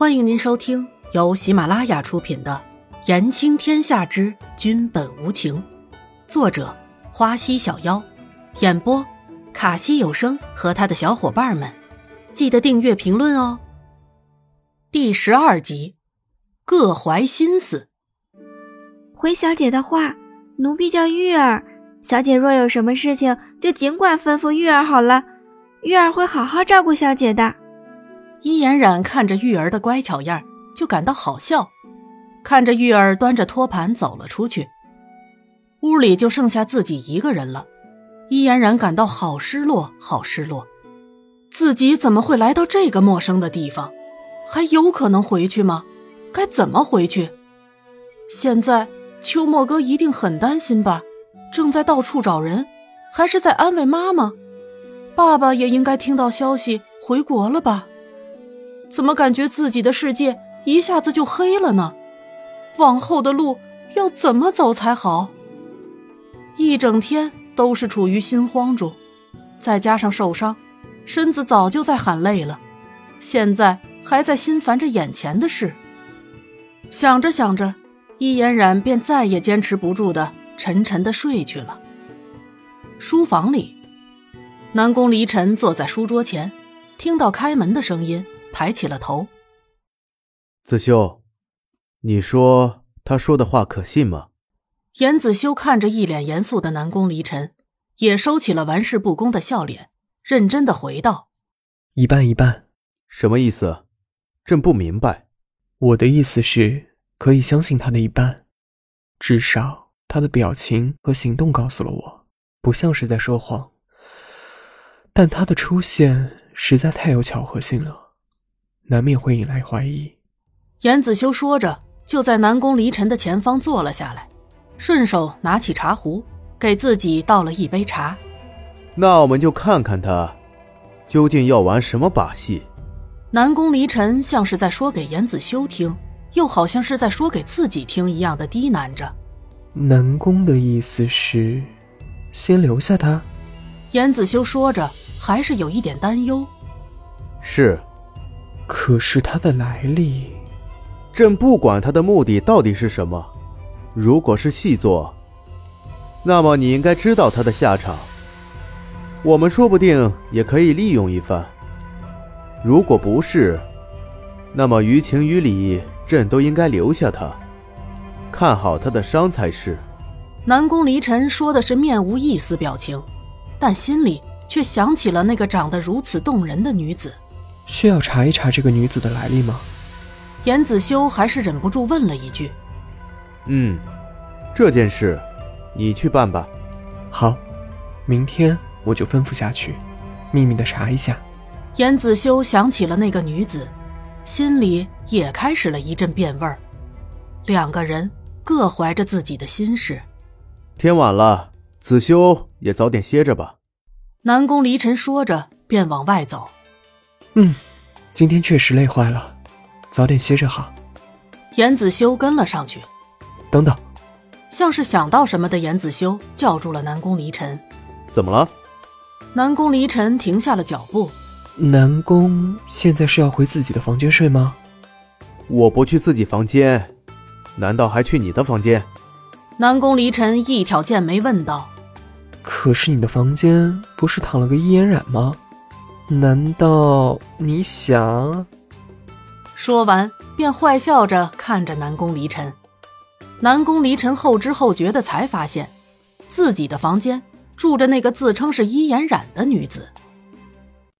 欢迎您收听由喜马拉雅出品的《言情天下之君本无情》，作者花溪小妖，演播卡西有声和他的小伙伴们。记得订阅、评论哦。第十二集，各怀心思。回小姐的话，奴婢叫玉儿。小姐若有什么事情，就尽管吩咐玉儿好了，玉儿会好好照顾小姐的。伊嫣然看着玉儿的乖巧样，就感到好笑。看着玉儿端着托盘走了出去，屋里就剩下自己一个人了。伊嫣然感到好失落，好失落。自己怎么会来到这个陌生的地方？还有可能回去吗？该怎么回去？现在秋末哥一定很担心吧？正在到处找人，还是在安慰妈妈？爸爸也应该听到消息回国了吧？怎么感觉自己的世界一下子就黑了呢？往后的路要怎么走才好？一整天都是处于心慌中，再加上受伤，身子早就在喊累了，现在还在心烦着眼前的事。想着想着，易嫣然便再也坚持不住的沉沉的睡去了。书房里，南宫离尘坐在书桌前，听到开门的声音，抬起了头。子修，你说他说的话可信吗？严子修看着一脸严肃的南宫离尘，也收起了玩世不恭的笑脸，认真的回道：“一半一半。”什么意思？朕不明白。我的意思是，可以相信他的一半，至少他的表情和行动告诉了我，不像是在说谎。但他的出现实在太有巧合性了，难免会引来怀疑。严子修说着，就在南宫离尘的前方坐了下来，顺手拿起茶壶，给自己倒了一杯茶。那我们就看看他究竟要玩什么把戏。南宫离尘像是在说给严子修听，又好像是在说给自己听一样的低喃着。南宫的意思是，先留下他。严子修说着，还是有一点担忧。是，可是他的来历，朕不管他的目的到底是什么。如果是细作，那么你应该知道他的下场。我们说不定也可以利用一番。如果不是，那么于情于理，朕都应该留下他，看好他的伤才是。南宫离尘说的是面无一丝表情，但心里却想起了那个长得如此动人的女子。需要查一查这个女子的来历吗？严子修还是忍不住问了一句：“嗯，这件事，你去办吧。”好，明天我就吩咐下去，秘密的查一下。严子修想起了那个女子，心里也开始了一阵变味儿。两个人各怀着自己的心事。天晚了，子修也早点歇着吧。南宫离尘说着，便往外走。嗯，今天确实累坏了，早点歇着好。严子修跟了上去。等等，像是想到什么的严子修叫住了南宫离尘。怎么了？南宫离尘停下了脚步。南宫现在是要回自己的房间睡吗？我不去自己房间，难道还去你的房间？南宫离尘一挑剑眉问道。可是你的房间不是躺了个易嫣染吗？难道你想？说完便坏笑着看着南宫离尘。南宫离尘后知后觉的才发现，自己的房间住着那个自称是伊颜染的女子。